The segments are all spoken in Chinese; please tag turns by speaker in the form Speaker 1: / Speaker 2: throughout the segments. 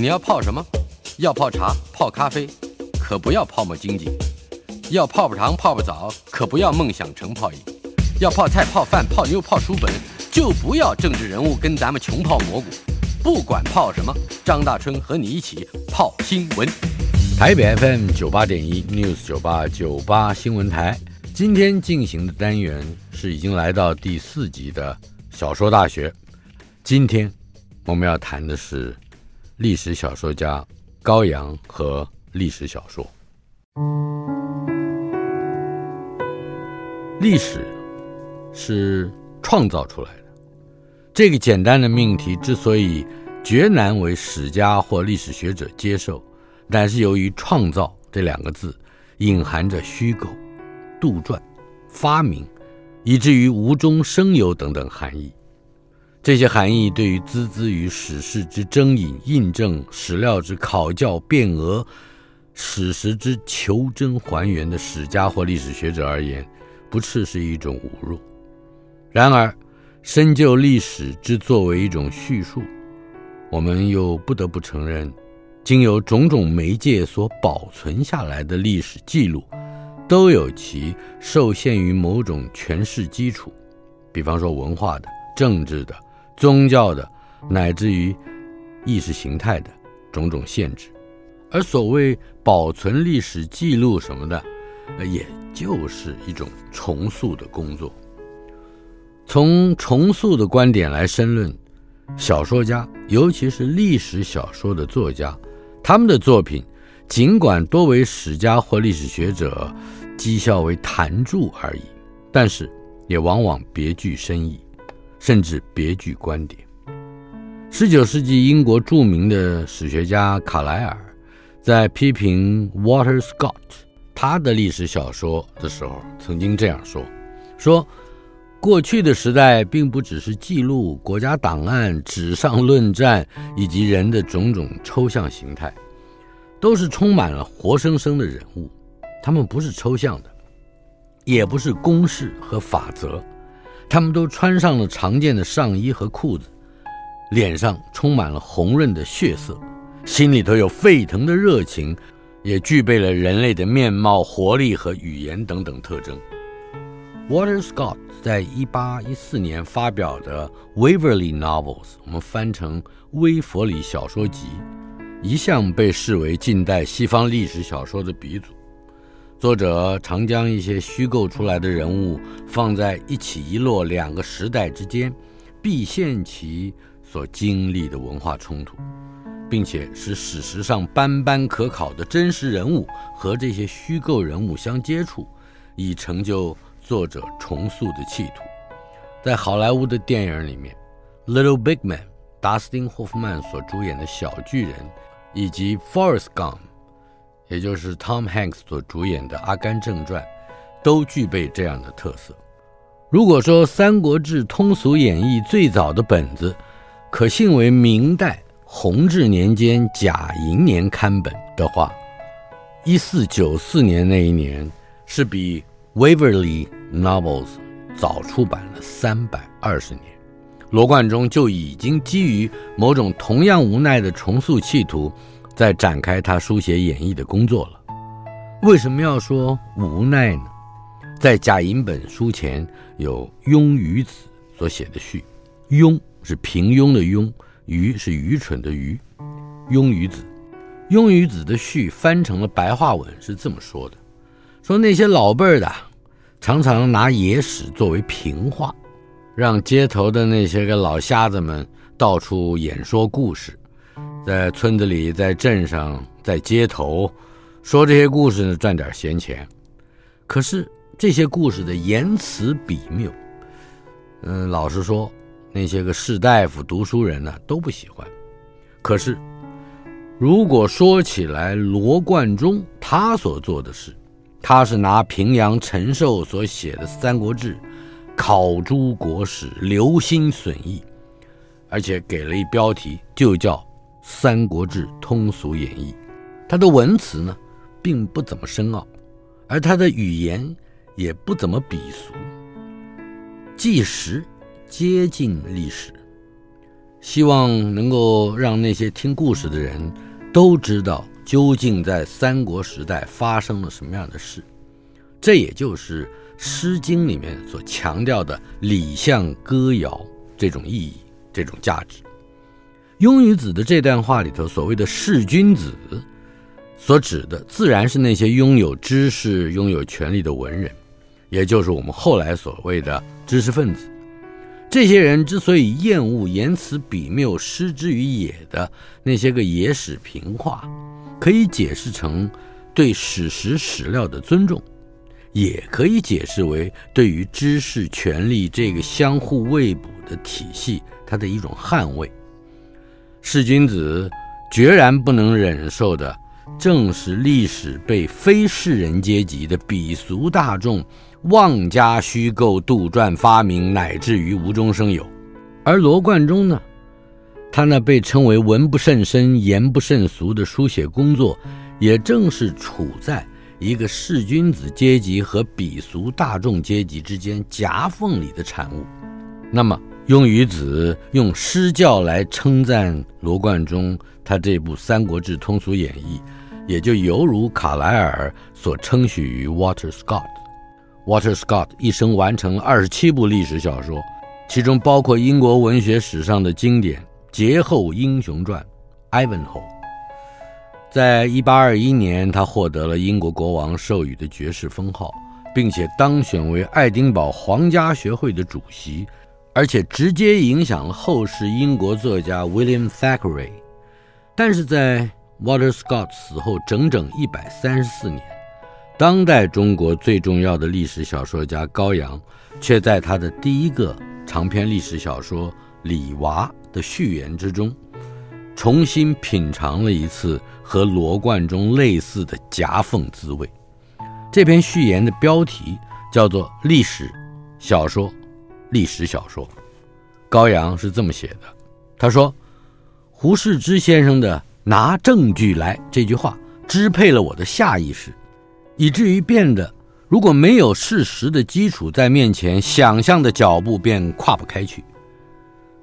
Speaker 1: 你要泡什么？要泡茶、泡咖啡，可不要泡沫经济；要泡泡糖、泡泡澡，可不要梦想成泡影；要泡菜、泡饭、泡妞、泡书本，就不要政治人物跟咱们穷泡蘑菇。不管泡什么，张大春和你一起泡新闻。台北 FM 九八点一 News 九八九八新闻台，今天进行的单元是已经来到第四集的小说大学。今天我们要谈的是。历史小说家高阳和历史小说。历史是创造出来的，这个简单的命题之所以绝难为史家或历史学者接受，乃是由于“创造”这两个字隐含着虚构、杜撰、发明，以至于无中生有等等含义。这些含义对于孜孜于史事之征引、印证、史料之考教、辨讹、史实之求真还原的史家或历史学者而言，不啻是一种侮辱。然而，深究历史之作为一种叙述，我们又不得不承认，经由种种媒介所保存下来的历史记录，都有其受限于某种诠释基础，比方说文化的、政治的。宗教的，乃至于意识形态的种种限制，而所谓保存历史记录什么的，也就是一种重塑的工作。从重塑的观点来申论，小说家，尤其是历史小说的作家，他们的作品，尽管多为史家或历史学者讥笑为谈著而已，但是也往往别具深意。甚至别具观点。十九世纪英国著名的史学家卡莱尔在批评 Walter Scott 他的历史小说的时候，曾经这样说：说过去的时代并不只是记录国家档案、纸上论战以及人的种种抽象形态，都是充满了活生生的人物，他们不是抽象的，也不是公式和法则。他们都穿上了常见的上衣和裤子，脸上充满了红润的血色，心里头有沸腾的热情，也具备了人类的面貌、活力和语言等等特征。Walter Scott 在一八一四年发表的《Waverly Novels》，我们翻成《威佛里小说集》，一向被视为近代西方历史小说的鼻祖。作者常将一些虚构出来的人物放在一起一落两个时代之间，毕现其所经历的文化冲突，并且使史实上斑斑可考的真实人物和这些虚构人物相接触，以成就作者重塑的企图。在好莱坞的电影里面，《Little Big Man》达斯汀·霍夫曼所主演的小巨人，以及《Forrest Gump》。也就是 Tom Hanks 所主演的《阿甘正传》，都具备这样的特色。如果说《三国志通俗演义》最早的本子可信为明代弘治年间甲寅年刊本的话，一四九四年那一年是比《Waverly Novels》早出版了三百二十年。罗贯中就已经基于某种同样无奈的重塑企图。在展开他书写演绎的工作了。为什么要说无奈呢？在甲寅本书前有庸愚子所写的序，庸是平庸的庸，愚是愚蠢的愚，庸愚子。庸愚子的序翻成了白话文是这么说的：说那些老辈儿的常常拿野史作为评话，让街头的那些个老瞎子们到处演说故事。在村子里，在镇上，在街头，说这些故事呢，赚点闲钱。可是这些故事的言辞笔谬，嗯，老实说，那些个士大夫、读书人呢都不喜欢。可是，如果说起来，罗贯中他所做的事，他是拿平阳陈寿所写的《三国志》，考诸国史，留心损益，而且给了一标题，就叫《三国志通俗演义》。他的文辞呢，并不怎么深奥，而他的语言也不怎么鄙俗，纪实接近历史，希望能够让那些听故事的人都知道究竟在三国时代发生了什么样的事。这也就是《诗经》里面所强调的礼相歌谣这种意义、这种价值。雍与子的这段话里头所谓的弑君子，所指的自然是那些拥有知识、拥有权力的文人，也就是我们后来所谓的知识分子。这些人之所以厌恶言辞笔谬、失之于野的那些个野史评话，可以解释成对史实史料的尊重。也可以解释为对于知识、权力这个相互喂补的体系，它的一种捍卫。弑君子决然不能忍受的，正是历史被非士人阶级的鄙俗大众妄加虚构、杜撰发明，乃至于无中生有。而罗贯中呢，他那被称为文不甚深、言不甚俗的书写工作，也正是处在。一个弑君子阶级和鄙俗大众阶级之间夹缝里的产物。那么，雍与子用诗教来称赞罗贯中，他这部《三国志通俗演义》，也就犹如卡莱尔所称许于 Walter Scott。Walter Scott 一生完成了二十七部历史小说，其中包括英国文学史上的经典《劫后英雄传》（Ivanhoe）。在一八二一年，他获得了英国国王授予的爵士封号，并且当选为爱丁堡皇家学会的主席，而且直接影响了后世英国作家 William Thackeray。但是在 Walter Scott 死后整整一百三十四年，当代中国最重要的历史小说家高阳，却在他的第一个长篇历史小说《李娃》的序言之中，重新品尝了一次和罗贯中类似的夹缝滋味。这篇序言的标题叫做《历史小说》，历史小说。高阳是这么写的：他说，胡适之先生的“拿证据来”这句话支配了我的下意识，以至于变得如果没有事实的基础在面前，想象的脚步便跨不开去。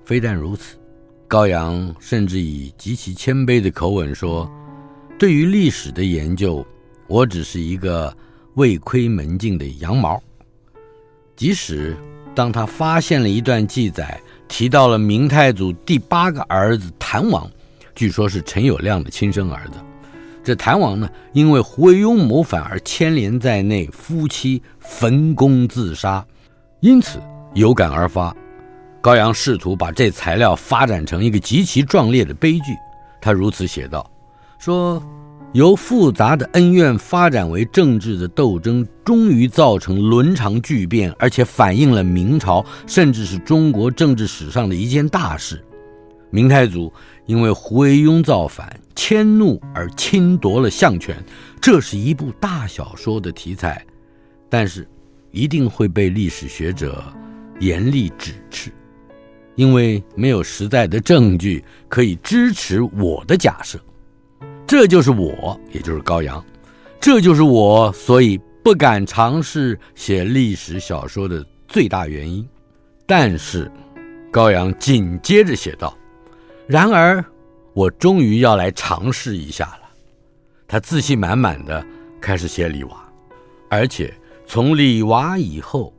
Speaker 1: 非但如此。高阳甚至以极其谦卑的口吻说：“对于历史的研究，我只是一个未窥门径的羊毛。即使当他发现了一段记载，提到了明太祖第八个儿子谭王，据说是陈友谅的亲生儿子。这谭王呢，因为胡惟庸谋反而牵连在内，夫妻焚宫自杀，因此有感而发。”高阳试图把这材料发展成一个极其壮烈的悲剧，他如此写道：“说由复杂的恩怨发展为政治的斗争，终于造成伦常巨变，而且反映了明朝甚至是中国政治史上的一件大事。明太祖因为胡惟庸造反，迁怒而侵夺了相权，这是一部大小说的题材，但是一定会被历史学者严厉指斥。”因为没有实在的证据可以支持我的假设，这就是我，也就是高阳，这就是我，所以不敢尝试写历史小说的最大原因。但是，高阳紧接着写道：“然而，我终于要来尝试一下了。”他自信满满的开始写李娃，而且从李娃以后，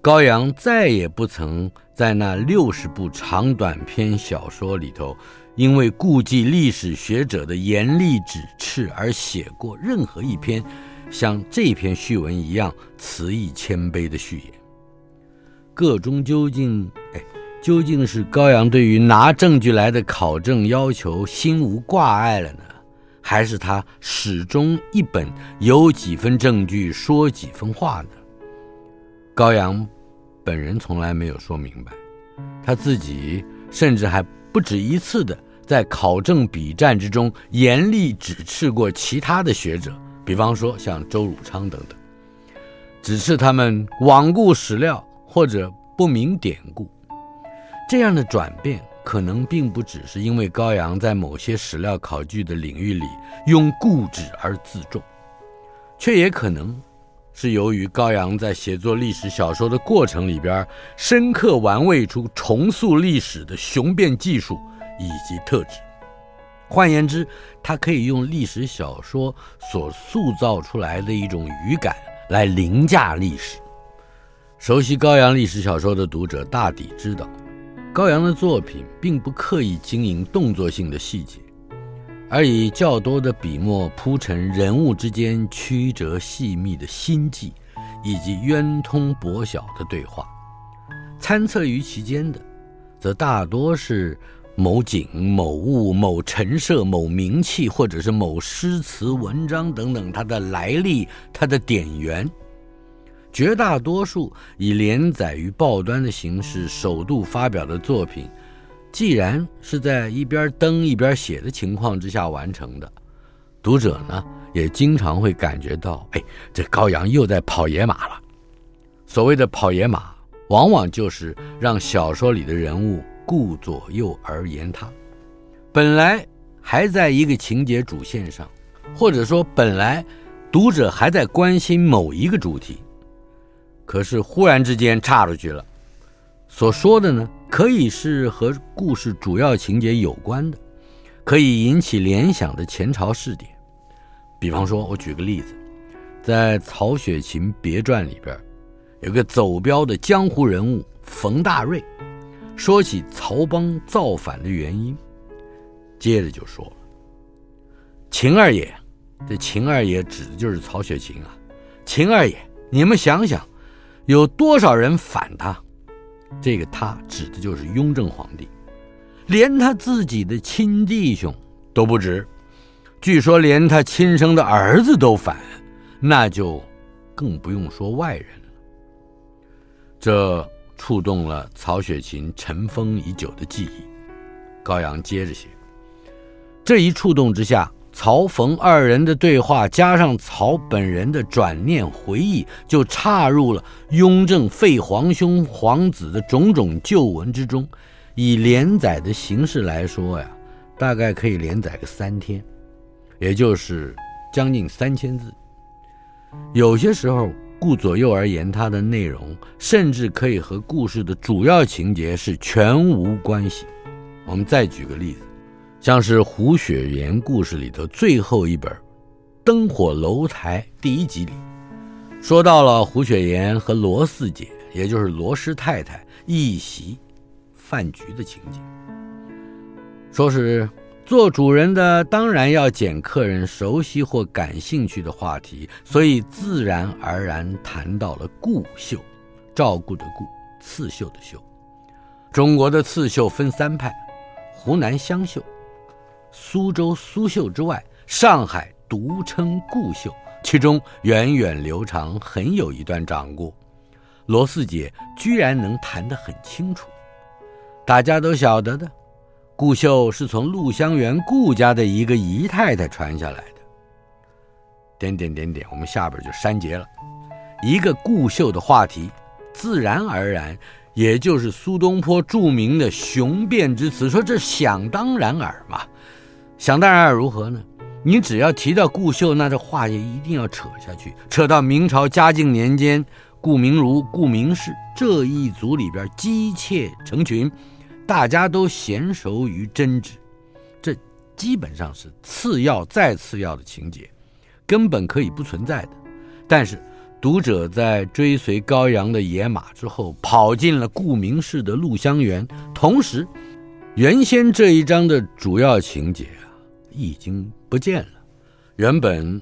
Speaker 1: 高阳再也不曾。在那六十部长短篇小说里头，因为顾忌历史学者的严厉指斥而写过任何一篇像这篇序文一样词意谦卑的序言。个中究竟，哎，究竟是高阳对于拿证据来的考证要求心无挂碍了呢，还是他始终一本有几分证据说几分话呢？高阳。本人从来没有说明白，他自己甚至还不止一次的在考证笔战之中严厉指斥过其他的学者，比方说像周汝昌等等，指斥他们罔顾史料或者不明典故。这样的转变可能并不只是因为高阳在某些史料考据的领域里用固执而自重，却也可能。是由于高阳在写作历史小说的过程里边，深刻玩味出重塑历史的雄辩技术以及特质。换言之，他可以用历史小说所塑造出来的一种语感来凌驾历史。熟悉高阳历史小说的读者大抵知道，高阳的作品并不刻意经营动作性的细节。而以较多的笔墨铺陈人物之间曲折细密的心计，以及渊通博晓的对话，参测于其间的，则大多是某景、某物、某陈设、某名器，或者是某诗词文章等等它的来历、它的典源。绝大多数以连载于报端的形式首度发表的作品。既然是在一边登一边写的情况之下完成的，读者呢也经常会感觉到，哎，这高阳又在跑野马了。所谓的跑野马，往往就是让小说里的人物顾左右而言他，本来还在一个情节主线上，或者说本来读者还在关心某一个主题，可是忽然之间岔出去了，所说的呢，可以是和故事主要情节有关的，可以引起联想的前朝事典。比方说，我举个例子，在曹雪芹别传里边，有个走标的江湖人物冯大瑞，说起曹邦造反的原因，接着就说了：“秦二爷，这秦二爷指的就是曹雪芹啊。秦二爷，你们想想，有多少人反他？”这个他指的就是雍正皇帝，连他自己的亲弟兄都不止，据说连他亲生的儿子都反，那就更不用说外人了。这触动了曹雪芹尘封已久的记忆。高阳接着写，这一触动之下。曹冯二人的对话，加上曹本人的转念回忆，就插入了雍正废皇兄皇子的种种旧闻之中。以连载的形式来说呀，大概可以连载个三天，也就是将近三千字。有些时候，顾左右而言他的内容，甚至可以和故事的主要情节是全无关系。我们再举个例子。像是胡雪岩故事里的最后一本《灯火楼台》第一集里，说到了胡雪岩和罗四姐，也就是罗师太太一席饭局的情景。说是做主人的当然要捡客人熟悉或感兴趣的话题，所以自然而然谈到了顾绣，照顾的顾，刺绣的绣。中国的刺绣分三派，湖南湘绣。苏州苏绣之外，上海独称顾绣，其中源远流长，很有一段掌故。罗四姐居然能谈得很清楚。大家都晓得的，顾绣是从陆香园顾家的一个姨太太传下来的。点点点点，我们下边就删节了。一个顾绣的话题，自然而然，也就是苏东坡著名的雄辩之词，说这想当然尔嘛。想当然尔如何呢？你只要提到顾绣，那这话也一定要扯下去，扯到明朝嘉靖年间，顾明如、顾明氏这一族里边姬妾成群，大家都娴熟于针织，这基本上是次要再次要的情节，根本可以不存在的。但是读者在追随高阳的野马之后，跑进了顾明氏的陆香园，同时，原先这一章的主要情节啊。已经不见了。原本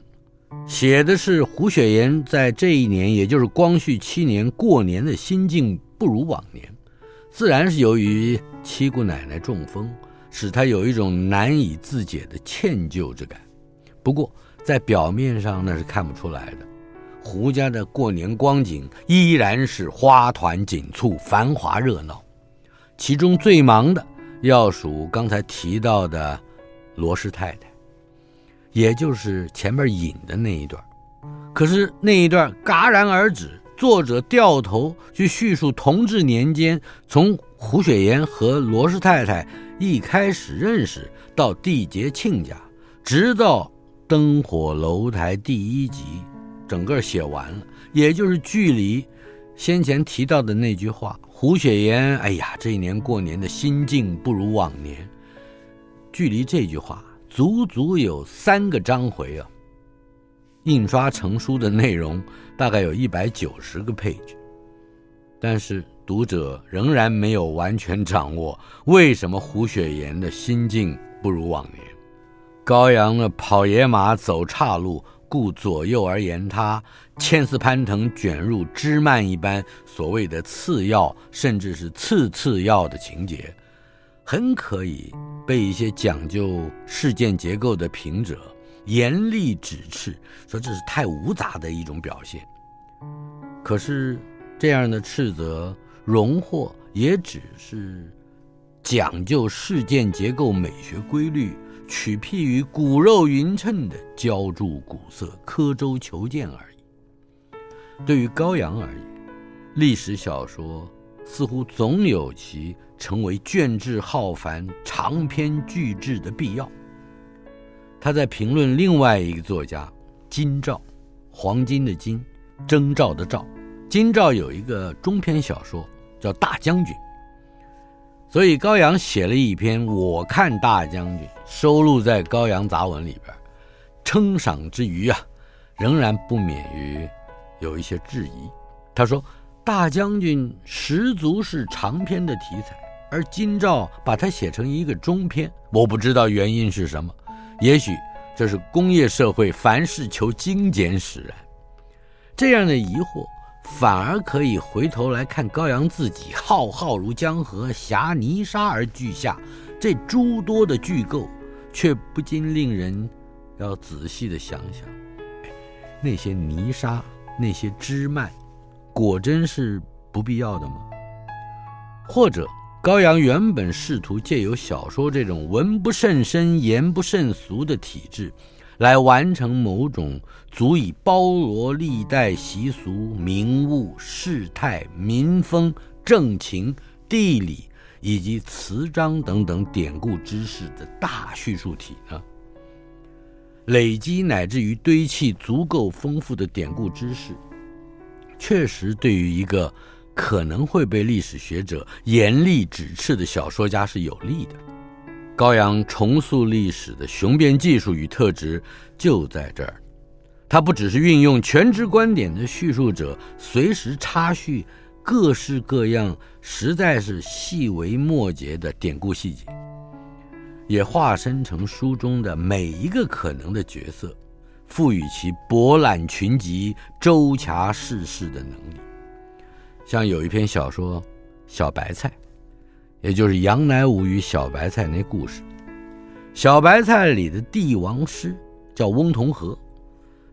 Speaker 1: 写的是胡雪岩在这一年，也就是光绪七年过年的心境不如往年，自然是由于七姑奶奶中风，使他有一种难以自解的歉疚之感。不过在表面上那是看不出来的，胡家的过年光景依然是花团锦簇、繁华热闹。其中最忙的要数刚才提到的罗氏太太，也就是前面引的那一段。可是那一段戛然而止，作者掉头去叙述同治年间从胡雪岩和罗氏太太一开始认识到缔结亲家，直到灯火楼台第一集，整个写完了，也就是距离先前提到的那句话。胡雪岩，哎呀，这一年过年的心境不如往年。距离这句话足足有三个章回啊！印刷成书的内容大概有一百九十个配置，但是读者仍然没有完全掌握为什么胡雪岩的心境不如往年。高阳的跑野马走岔路。顾左右而言他，牵丝攀藤卷入枝蔓一般所谓的次要甚至是次次要的情节，很可以被一些讲究事件结构的评者严厉指斥，说这是太芜杂的一种表现。可是这样的斥责荣获也只是讲究事件结构美学规律。取辟于骨肉匀称的浇筑古色、刻舟求剑而已。对于高阳而言，历史小说似乎总有其成为卷帙浩繁、长篇巨制的必要。他在评论另外一个作家金兆，黄金的金，征兆的兆，金兆有一个中篇小说叫《大将军》。所以高阳写了一篇《我看大将军》，收录在《高阳杂文》里边。称赏之余啊，仍然不免于有一些质疑。他说：“大将军十足是长篇的题材，而金兆把它写成一个中篇，我不知道原因是什么。也许这是工业社会凡事求精简使然。这样的疑惑。”反而可以回头来看高阳自己浩浩如江河，挟泥沙而俱下，这诸多的句构，却不禁令人要仔细的想想，那些泥沙，那些枝蔓，果真是不必要的吗？或者高阳原本试图借由小说这种文不甚深、言不甚俗的体制。来完成某种足以包罗历代习俗、名物、事态、民风、政情、地理以及词章等等典故知识的大叙述体呢？累积乃至于堆砌足够丰富的典故知识，确实对于一个可能会被历史学者严厉指斥的小说家是有利的。高阳重塑历史的雄辩技术与特质就在这儿，他不只是运用全知观点的叙述者，随时插叙各式各样、实在是细微末节的典故细节，也化身成书中的每一个可能的角色，赋予其博览群集、周察世事的能力。像有一篇小说《小白菜》。也就是杨乃武与小白菜那故事，小白菜里的帝王师叫翁同龢，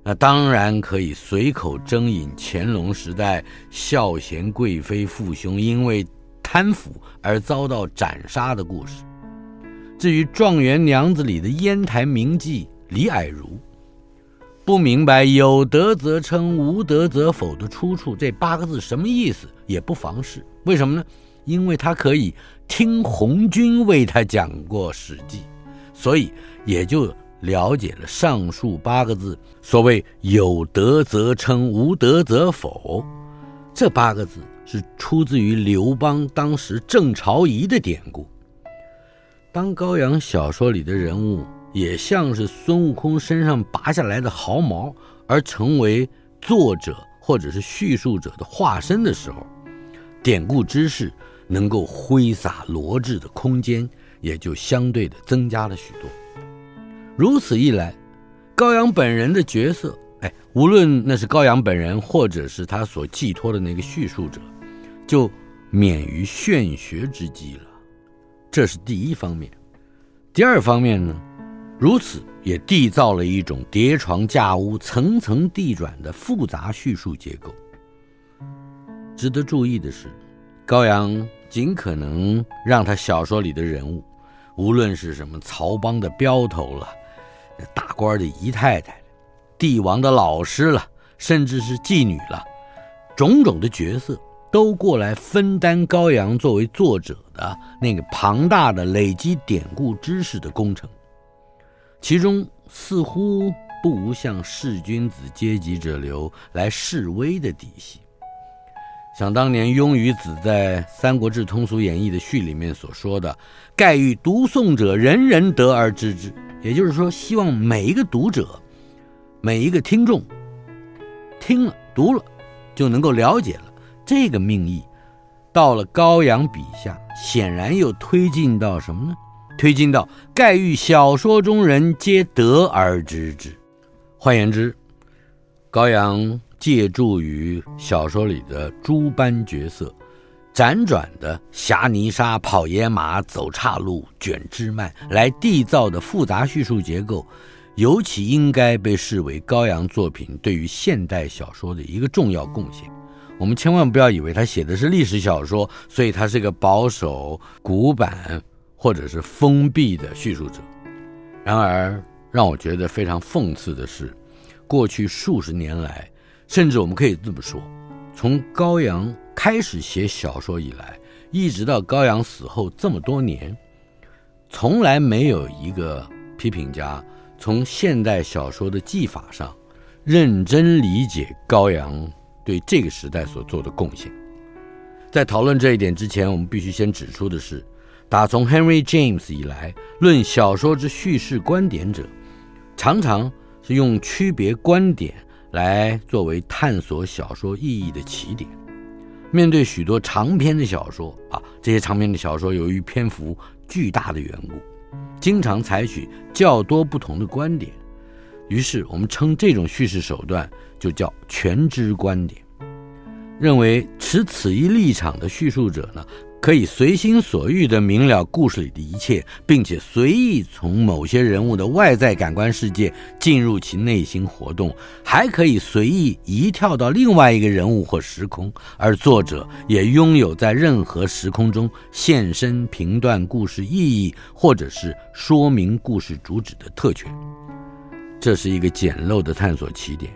Speaker 1: 那当然可以随口征引乾隆时代孝贤贵妃父兄因为贪腐而遭到斩杀的故事。至于状元娘子里的烟台名妓李霭如，不明白有德则称，无德则否的出处，这八个字什么意思也不妨事。为什么呢？因为他可以。听红军为他讲过《史记》，所以也就了解了上述八个字。所谓“有德则称，无德则否”，这八个字是出自于刘邦当时郑朝仪的典故。当高阳小说里的人物也像是孙悟空身上拔下来的毫毛，而成为作者或者是叙述者的化身的时候，典故知识。能够挥洒罗致的空间也就相对的增加了许多。如此一来，高阳本人的角色，哎，无论那是高阳本人，或者是他所寄托的那个叙述者，就免于炫学之机了。这是第一方面。第二方面呢，如此也缔造了一种叠床架屋、层层递转的复杂叙述结构。值得注意的是。高阳尽可能让他小说里的人物，无论是什么曹帮的镖头了，大官的姨太太，帝王的老师了，甚至是妓女了，种种的角色都过来分担高阳作为作者的那个庞大的累积典故知识的工程，其中似乎不无向士君子阶级者流来示威的底细。想当年，雍与子在《三国志通俗演义》的序里面所说的“盖欲读诵者人人得而知之”，也就是说，希望每一个读者、每一个听众听了、读了，就能够了解了这个命意。到了高阳笔下，显然又推进到什么呢？推进到“盖欲小说中人皆得而知之”。换言之，高阳。借助于小说里的诸般角色，辗转的狎泥沙、跑野马、走岔路、卷枝蔓来缔造的复杂叙述结构，尤其应该被视为高阳作品对于现代小说的一个重要贡献。我们千万不要以为他写的是历史小说，所以他是个保守、古板或者是封闭的叙述者。然而，让我觉得非常讽刺的是，过去数十年来。甚至我们可以这么说，从高阳开始写小说以来，一直到高阳死后这么多年，从来没有一个批评家从现代小说的技法上认真理解高阳对这个时代所做的贡献。在讨论这一点之前，我们必须先指出的是，打从 Henry James 以来，论小说之叙事观点者，常常是用区别观点。来作为探索小说意义的起点。面对许多长篇的小说啊，这些长篇的小说由于篇幅巨大的缘故，经常采取较多不同的观点。于是我们称这种叙事手段就叫全知观点。认为持此一立场的叙述者呢，可以随心所欲地明了故事里的一切，并且随意从某些人物的外在感官世界进入其内心活动，还可以随意移跳到另外一个人物或时空，而作者也拥有在任何时空中现身评断故事意义，或者是说明故事主旨的特权。这是一个简陋的探索起点，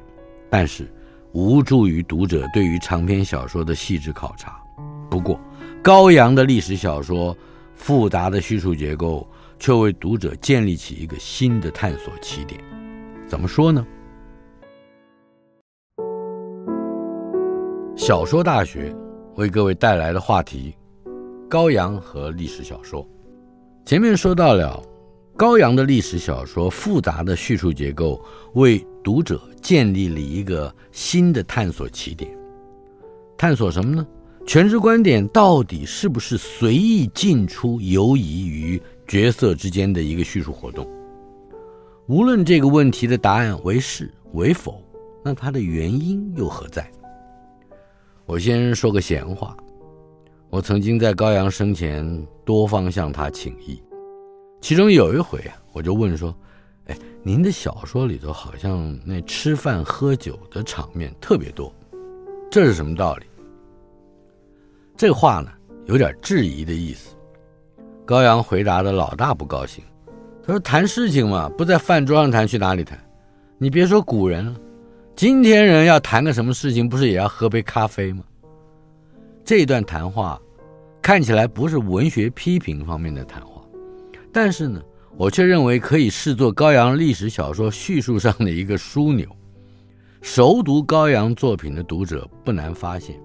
Speaker 1: 但是无助于读者对于长篇小说的细致考察。不过，高阳的历史小说复杂的叙述结构，却为读者建立起一个新的探索起点。怎么说呢？小说大学为各位带来的话题：高阳和历史小说。前面说到了高阳的历史小说复杂的叙述结构，为读者建立了一个新的探索起点。探索什么呢？全知观点到底是不是随意进出、游移于角色之间的一个叙述活动？无论这个问题的答案为是为否，那它的原因又何在？我先说个闲话，我曾经在高阳生前多方向他请益，其中有一回啊，我就问说：“哎，您的小说里头好像那吃饭喝酒的场面特别多，这是什么道理？”这话呢，有点质疑的意思。高阳回答的老大不高兴，他说：“谈事情嘛，不在饭桌上谈，去哪里谈？你别说古人了，今天人要谈个什么事情，不是也要喝杯咖啡吗？”这段谈话看起来不是文学批评方面的谈话，但是呢，我却认为可以视作高阳历史小说叙述上的一个枢纽。熟读高阳作品的读者不难发现。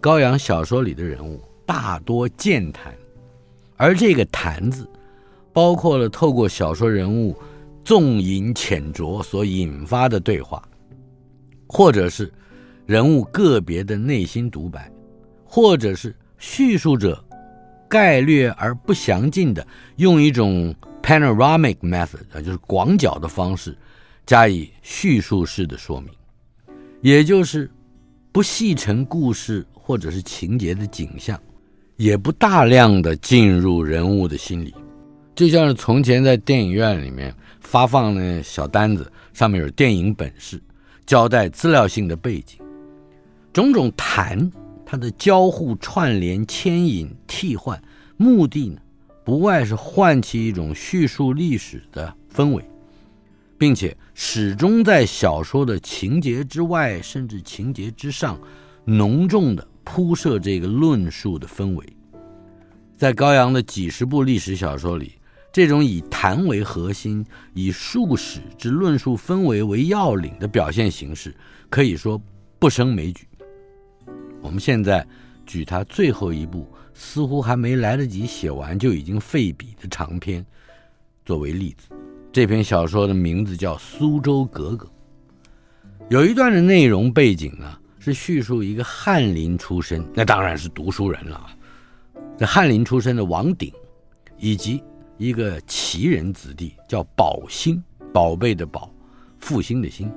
Speaker 1: 高阳小说里的人物大多健谈，而这个“谈”字，包括了透过小说人物纵饮浅酌所引发的对话，或者是人物个别的内心独白，或者是叙述者概略而不详尽的用一种 panoramic method，啊，就是广角的方式加以叙述式的说明，也就是不细陈故事。或者是情节的景象，也不大量的进入人物的心理，就像是从前在电影院里面发放的小单子，上面有电影本事，交代资料性的背景，种种谈它的交互串联、牵引、替换，目的呢，不外是唤起一种叙述历史的氛围，并且始终在小说的情节之外，甚至情节之上，浓重的铺设这个论述的氛围。在高阳的几十部历史小说里，这种以谈为核心、以述史之论述氛围为要领的表现形式，可以说不胜枚举。我们现在举他最后一部，似乎还没来得及写完就已经废笔的长篇作为例子。这篇小说的名字叫《苏州格格》，有一段的内容背景呢，是叙述一个翰林出身，那当然是读书人了。这翰林出身的王鼎，以及一个奇人子弟叫宝兴，宝贝的宝，复兴的兴，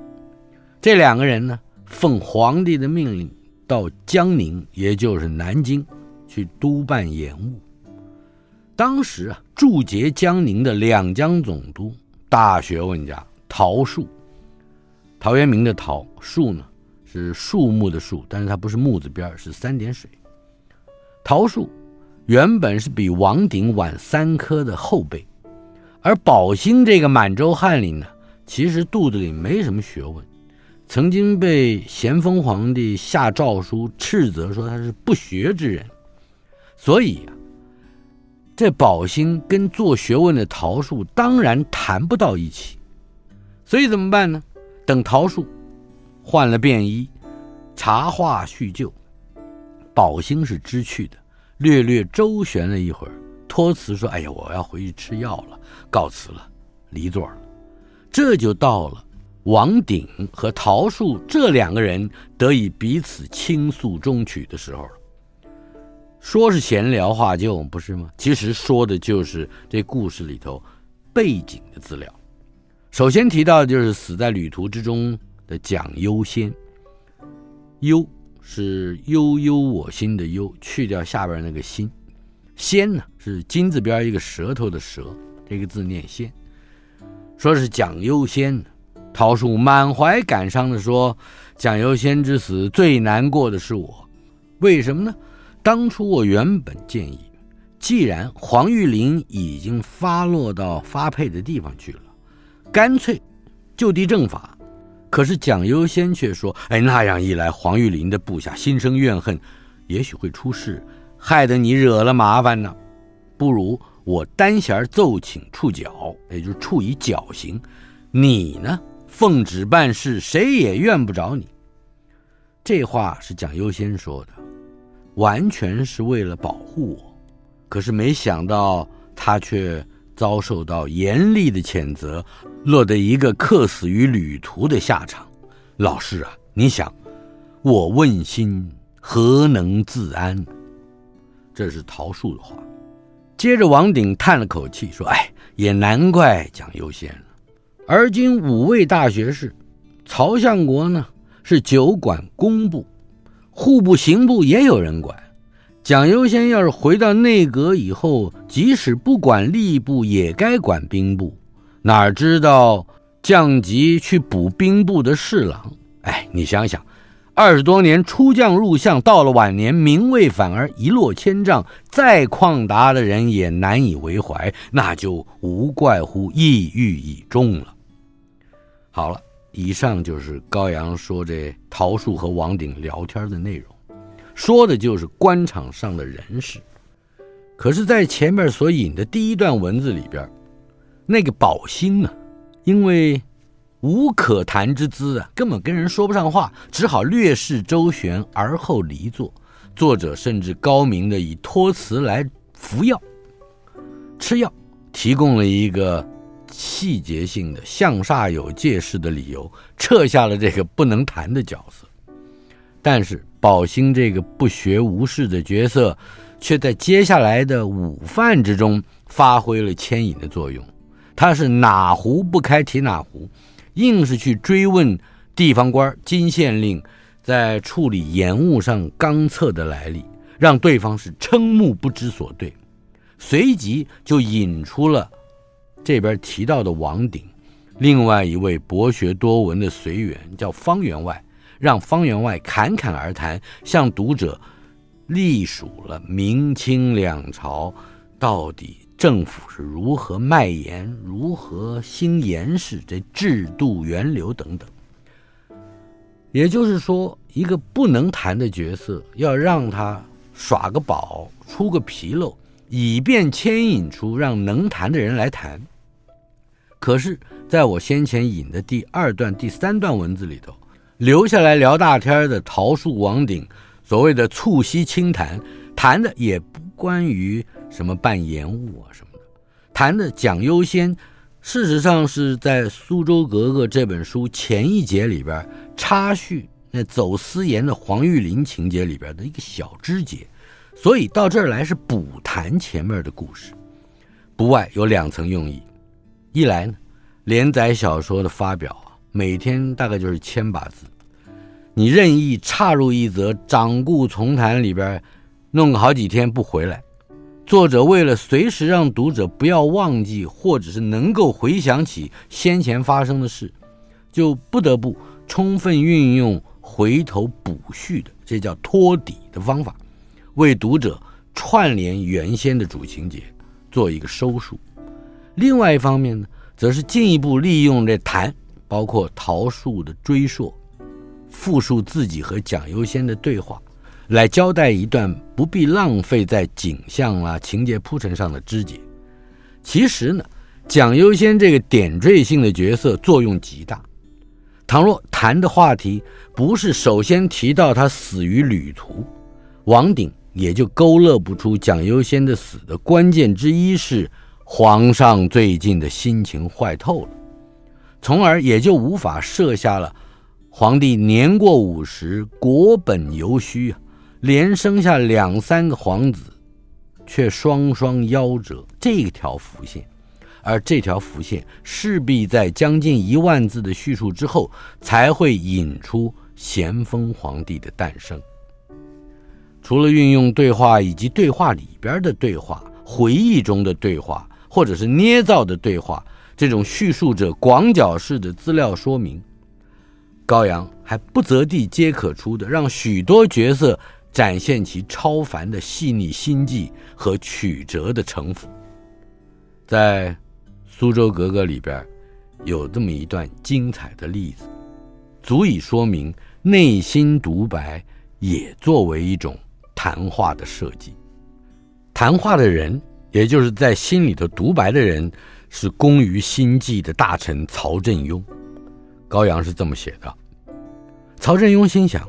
Speaker 1: 这两个人呢，奉皇帝的命令到江宁，也就是南京，去督办盐务。当时啊，驻节江宁的两江总督，大学问家陶澍，陶渊明的陶，澍呢是树木的树，但是它不是木字边，是三点水。桃树。原本是比王鼎晚三科的后辈，而宝兴这个满洲翰林呢，其实肚子里没什么学问，曾经被咸丰皇帝下诏书斥责说他是不学之人，所以啊，这宝兴跟做学问的陶树当然谈不到一起，所以怎么办呢？等陶树换了便衣，茶话叙旧，宝兴是知趣的。略略周旋了一会儿，托辞说：“哎呀，我要回去吃药了，告辞了，离座了。”这就到了王鼎和陶树这两个人得以彼此倾诉衷曲的时候了。说是闲聊话旧，不是吗？其实说的就是这故事里头背景的资料。首先提到就是死在旅途之中的蒋优先，优。是悠悠我心的悠，去掉下边那个心，先呢是金字边一个舌头的舌，这个字念先。说是蒋优先，陶澍满怀感伤地说：“蒋优先之死最难过的是我，为什么呢？当初我原本建议，既然黄玉林已经发落到发配的地方去了，干脆就地正法。”可是蒋优先却说：“哎，那样一来，黄玉林的部下心生怨恨，也许会出事，害得你惹了麻烦呢。不如我单弦奏请处绞，也就是处以绞刑。你呢，奉旨办事，谁也怨不着你。”这话是蒋优先说的，完全是为了保护我。可是没想到他却。遭受到严厉的谴责，落得一个客死于旅途的下场。老师啊，你想，我问心何能自安？这是陶树的话。接着，王鼎叹了口气说：“哎，也难怪蒋优先了。而今五位大学士，曹相国呢是久管工部，户部、刑部也有人管。”蒋优先要是回到内阁以后，即使不管吏部，也该管兵部。哪知道降级去补兵部的侍郎？哎，你想想，二十多年出将入相，到了晚年名位反而一落千丈，再旷达的人也难以为怀，那就无怪乎抑郁已终了。好了，以上就是高阳说这陶树和王鼎聊天的内容。说的就是官场上的人事，可是，在前面所引的第一段文字里边，那个宝兴啊，因为无可谈之资啊，根本跟人说不上话，只好略事周旋而后离座。作者甚至高明的以托辞来服药、吃药，提供了一个细节性的向煞有介事的理由，撤下了这个不能谈的角色。但是。宝兴这个不学无术的角色，却在接下来的午饭之中发挥了牵引的作用。他是哪壶不开提哪壶，硬是去追问地方官金县令在处理盐务上刚策的来历，让对方是瞠目不知所对。随即就引出了这边提到的王鼎，另外一位博学多闻的随员叫方员外。让方员外侃侃而谈，向读者隶属了明清两朝到底政府是如何卖盐、如何兴盐市这制度源流等等。也就是说，一个不能谈的角色，要让他耍个宝、出个纰漏，以便牵引出让能谈的人来谈。可是，在我先前引的第二段、第三段文字里头，留下来聊大天的桃树王鼎，所谓的促膝轻谈，谈的也不关于什么办盐务啊什么的，谈的讲优先，事实上是在《苏州格格》这本书前一节里边插叙那走私盐的黄玉林情节里边的一个小枝节，所以到这儿来是补谈前面的故事，不外有两层用意，一来呢，连载小说的发表啊，每天大概就是千把字。你任意插入一则掌故丛谈里边，弄个好几天不回来，作者为了随时让读者不要忘记，或者是能够回想起先前发生的事，就不得不充分运用回头补叙的，这叫托底的方法，为读者串联原先的主情节，做一个收束。另外一方面呢，则是进一步利用这谈，包括桃树的追溯。复述自己和蒋优先的对话，来交代一段不必浪费在景象啊、情节铺陈上的枝节。其实呢，蒋优先这个点缀性的角色作用极大。倘若谈的话题不是首先提到他死于旅途，王鼎也就勾勒不出蒋优先的死的关键之一是皇上最近的心情坏透了，从而也就无法设下了。皇帝年过五十，国本犹虚啊，连生下两三个皇子，却双双夭折，这条伏线，而这条伏线势必在将近一万字的叙述之后，才会引出咸丰皇帝的诞生。除了运用对话以及对话里边的对话、回忆中的对话，或者是捏造的对话，这种叙述者广角式的资料说明。高阳还不择地皆可出的，让许多角色展现其超凡的细腻心计和曲折的城府。在《苏州格格》里边，有这么一段精彩的例子，足以说明内心独白也作为一种谈话的设计。谈话的人，也就是在心里头独白的人，是工于心计的大臣曹振庸。高阳是这么写的：曹振庸心想，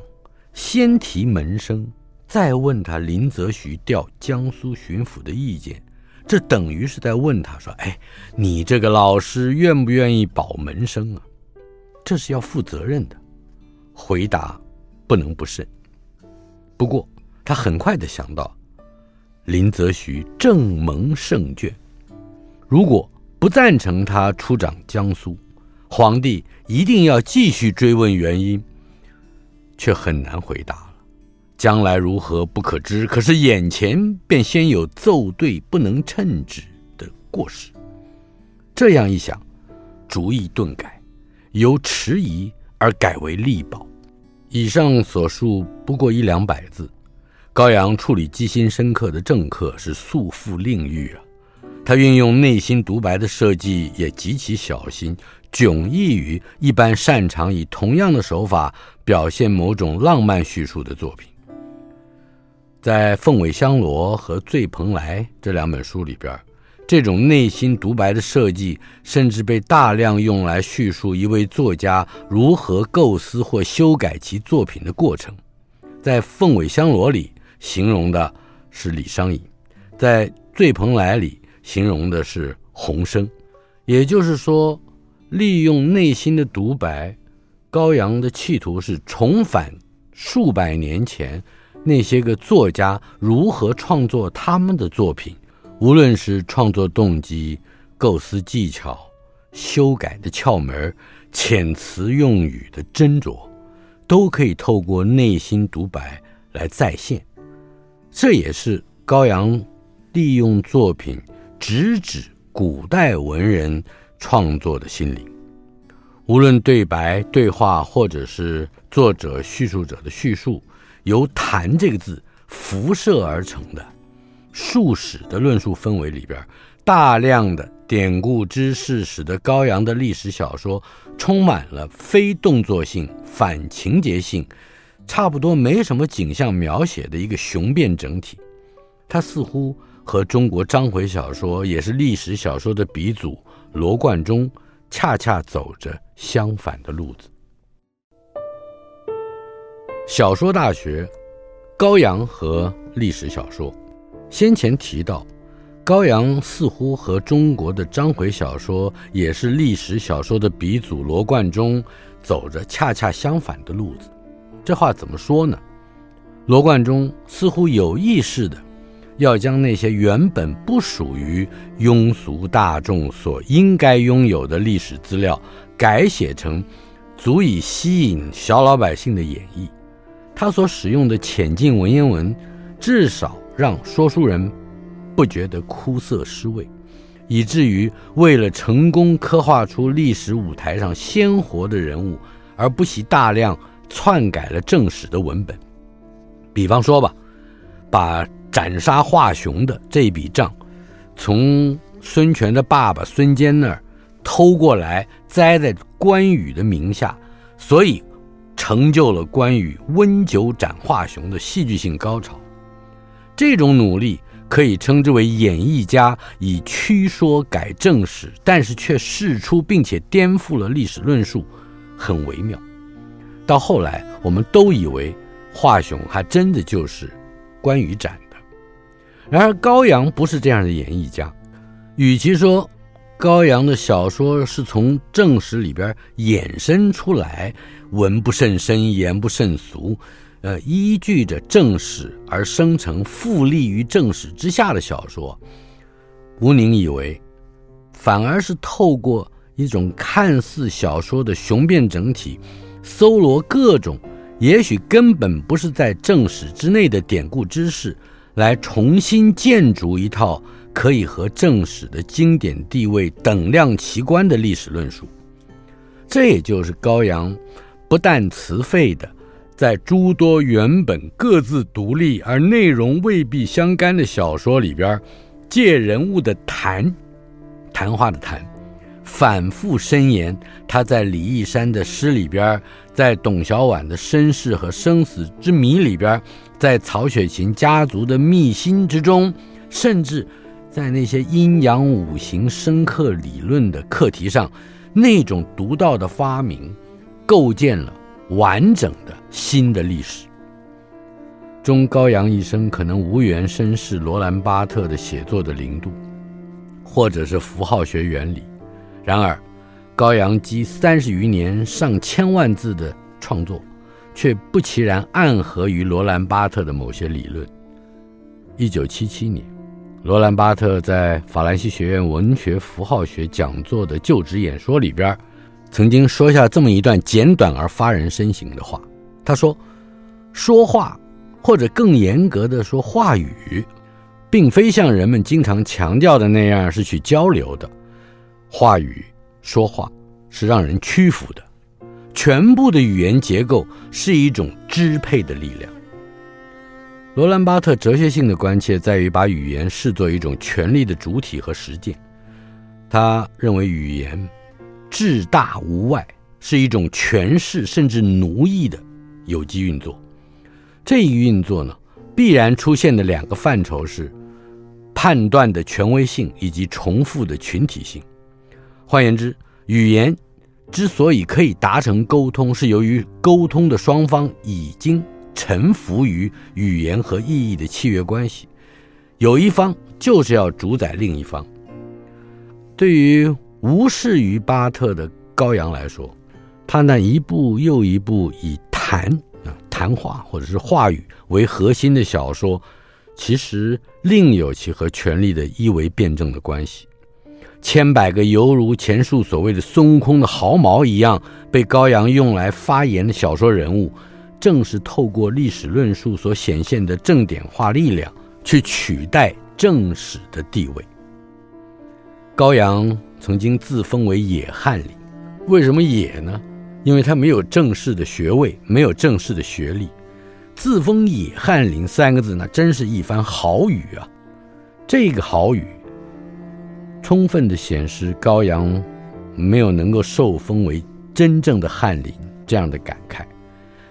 Speaker 1: 先提门生，再问他林则徐调江苏巡抚的意见，这等于是在问他说：“哎，你这个老师愿不愿意保门生啊？”这是要负责任的，回答不能不慎。不过他很快地想到，林则徐正蒙圣眷，如果不赞成他出掌江苏。皇帝一定要继续追问原因，却很难回答了。将来如何不可知，可是眼前便先有奏对不能称职的过失。这样一想，主意顿改，由迟疑而改为力保。以上所述不过一两百字，高阳处理机心深刻的政客是素负令誉啊。他运用内心独白的设计也极其小心。迥异于一般擅长以同样的手法表现某种浪漫叙述的作品，在《凤尾香罗》和《醉蓬莱》这两本书里边，这种内心独白的设计甚至被大量用来叙述一位作家如何构思或修改其作品的过程。在《凤尾香罗》里形容的是李商隐，在《醉蓬莱》里形容的是洪生，也就是说。利用内心的独白，高阳的企图是重返数百年前那些个作家如何创作他们的作品，无论是创作动机、构思技巧、修改的窍门、遣词用语的斟酌，都可以透过内心独白来再现。这也是高阳利用作品直指古代文人。创作的心灵，无论对白、对话，或者是作者叙述者的叙述，由“谈”这个字辐射而成的术史的论述氛围里边，大量的典故知识使得高阳的历史小说充满了非动作性、反情节性，差不多没什么景象描写的一个雄辩整体。它似乎和中国章回小说，也是历史小说的鼻祖罗贯中，恰恰走着相反的路子。小说大学。高阳和历史小说，先前提到，高阳似乎和中国的章回小说，也是历史小说的鼻祖罗贯中，走着恰恰相反的路子。这话怎么说呢？罗贯中似乎有意识的，要将那些原本不属于庸俗大众所应该拥有的历史资料，改写成足以吸引小老百姓的演绎。他所使用的浅近文言文，至少让说书人不觉得枯涩失味，以至于为了成功刻画出历史舞台上鲜活的人物，而不惜大量篡改了正史的文本。比方说吧，把斩杀华雄的这笔账，从孙权的爸爸孙坚那儿偷过来，栽在关羽的名下，所以。成就了关羽温酒斩华雄的戏剧性高潮，这种努力可以称之为演绎家以曲说改正史，但是却事出并且颠覆了历史论述，很微妙。到后来，我们都以为华雄还真的就是关羽斩。然而高阳不是这样的演绎家，与其说高阳的小说是从正史里边衍生出来。文不甚深，言不甚俗，呃，依据着正史而生成复立于正史之下的小说，吴宁以为，反而是透过一种看似小说的雄辩整体，搜罗各种也许根本不是在正史之内的典故知识，来重新建筑一套可以和正史的经典地位等量齐观的历史论述。这也就是高阳。不但辞废的，在诸多原本各自独立而内容未必相干的小说里边，借人物的谈，谈话的谈，反复申言他在李义山的诗里边，在董小宛的身世和生死之谜里边，在曹雪芹家族的秘辛之中，甚至在那些阴阳五行深刻理论的课题上，那种独到的发明。构建了完整的新的历史。中高阳一生可能无缘身试罗兰巴特的写作的灵度，或者是符号学原理。然而，高阳积三十余年上千万字的创作，却不其然暗合于罗兰巴特的某些理论。一九七七年，罗兰巴特在法兰西学院文学符号学讲座的就职演说里边。曾经说下这么一段简短而发人深省的话，他说：“说话，或者更严格的说话语，并非像人们经常强调的那样是去交流的。话语说话是让人屈服的，全部的语言结构是一种支配的力量。”罗兰巴特哲学性的关切在于把语言视作一种权力的主体和实践，他认为语言。至大无外，是一种权势甚至奴役的有机运作。这一运作呢，必然出现的两个范畴是判断的权威性以及重复的群体性。换言之，语言之所以可以达成沟通，是由于沟通的双方已经臣服于语言和意义的契约关系，有一方就是要主宰另一方。对于无视于巴特的高阳来说，他那一部又一部以谈啊谈话或者是话语为核心的小说，其实另有其和权力的一维辩证的关系。千百个犹如前述所谓的孙悟空的毫毛一样被高阳用来发言的小说人物，正是透过历史论述所显现的正点化力量，去取代正史的地位。高阳。曾经自封为野翰林，为什么野呢？因为他没有正式的学位，没有正式的学历，自封野翰林三个字，那真是一番豪语啊！这个豪语，充分的显示高阳没有能够受封为真正的翰林这样的感慨。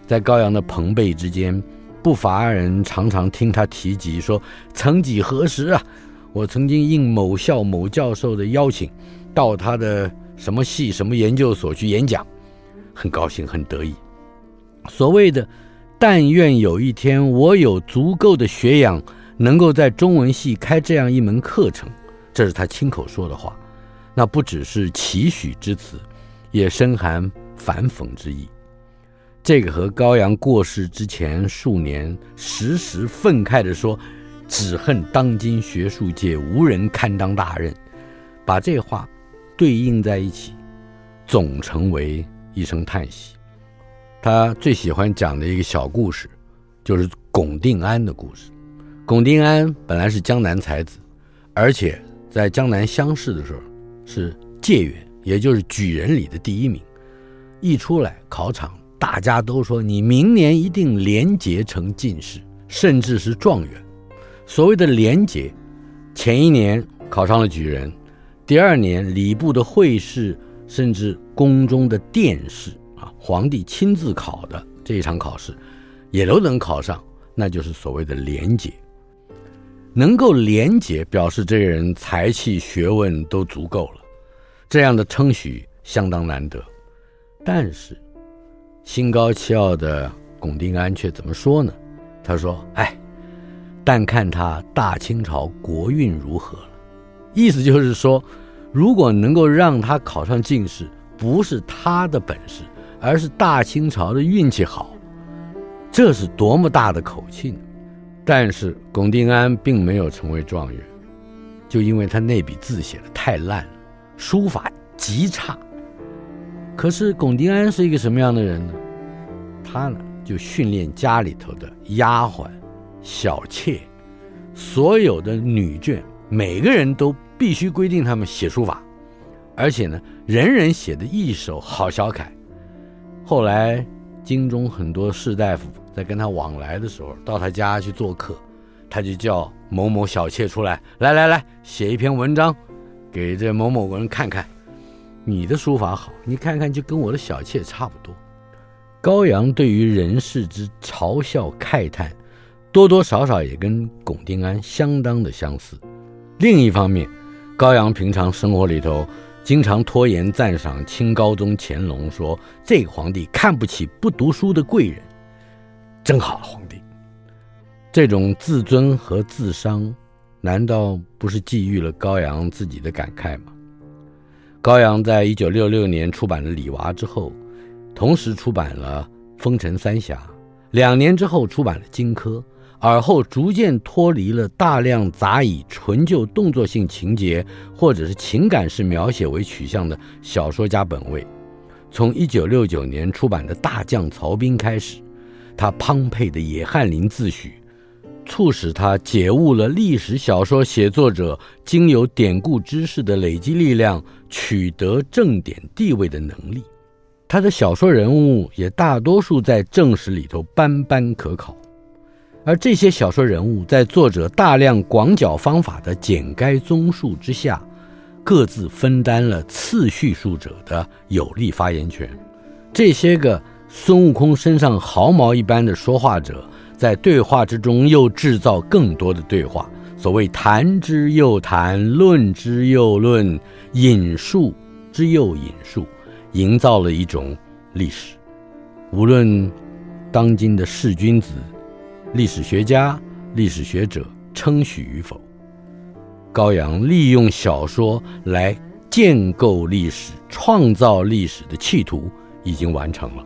Speaker 1: 在高阳的朋辈之间，不乏人常常听他提及说：“曾几何时啊，我曾经应某校某教授的邀请，到他的什么系什么研究所去演讲，很高兴，很得意。所谓的‘但愿有一天我有足够的学养，能够在中文系开这样一门课程’，这是他亲口说的话。那不只是期许之词，也深含反讽之意。”这个和高阳过世之前数年时时愤慨地说：“只恨当今学术界无人堪当大任。”把这话对应在一起，总成为一声叹息。他最喜欢讲的一个小故事，就是龚定安的故事。龚定安本来是江南才子，而且在江南乡试的时候是解元，也就是举人里的第一名。一出来考场。大家都说你明年一定连捷成进士，甚至是状元。所谓的连捷，前一年考上了举人，第二年礼部的会试，甚至宫中的殿试啊，皇帝亲自考的这一场考试，也都能考上，那就是所谓的连捷。能够廉洁，表示这个人才气学问都足够了，这样的称许相当难得。但是。心高气傲的巩定安却怎么说呢？他说：“哎，但看他大清朝国运如何了。”意思就是说，如果能够让他考上进士，不是他的本事，而是大清朝的运气好，这是多么大的口气呢？但是龚定安并没有成为状元，就因为他那笔字写的太烂了，书法极差。可是龚定安是一个什么样的人呢？他呢就训练家里头的丫鬟、小妾，所有的女眷，每个人都必须规定他们写书法，而且呢，人人写的一手好小楷。后来京中很多士大夫在跟他往来的时候，到他家去做客，他就叫某某小妾出来，来来来，写一篇文章，给这某某人看看。你的书法好，你看看就跟我的小妾差不多。高阳对于人世之嘲笑慨叹，多多少少也跟龚定安相当的相似。另一方面，高阳平常生活里头经常拖延赞赏清高宗乾隆，说这个皇帝看不起不读书的贵人，真好的皇帝。这种自尊和自伤，难道不是寄予了高阳自己的感慨吗？高阳在一九六六年出版了《李娃》之后，同时出版了《风尘三侠》，两年之后出版了《荆轲》，而后逐渐脱离了大量杂以纯就动作性情节或者是情感式描写为取向的小说家本位。从一九六九年出版的《大将曹彬》开始，他澎湃的野翰林自诩。促使他解悟了历史小说写作者经由典故知识的累积力量，取得正典地位的能力。他的小说人物也大多数在正史里头斑斑可考，而这些小说人物在作者大量广角方法的剪该综述之下，各自分担了次叙述者的有力发言权。这些个孙悟空身上毫毛一般的说话者。在对话之中，又制造更多的对话。所谓谈之又谈，论之又论，引述之又引述，营造了一种历史。无论当今的士君子、历史学家、历史学者称许与否，高阳利用小说来建构历史、创造历史的企图已经完成了。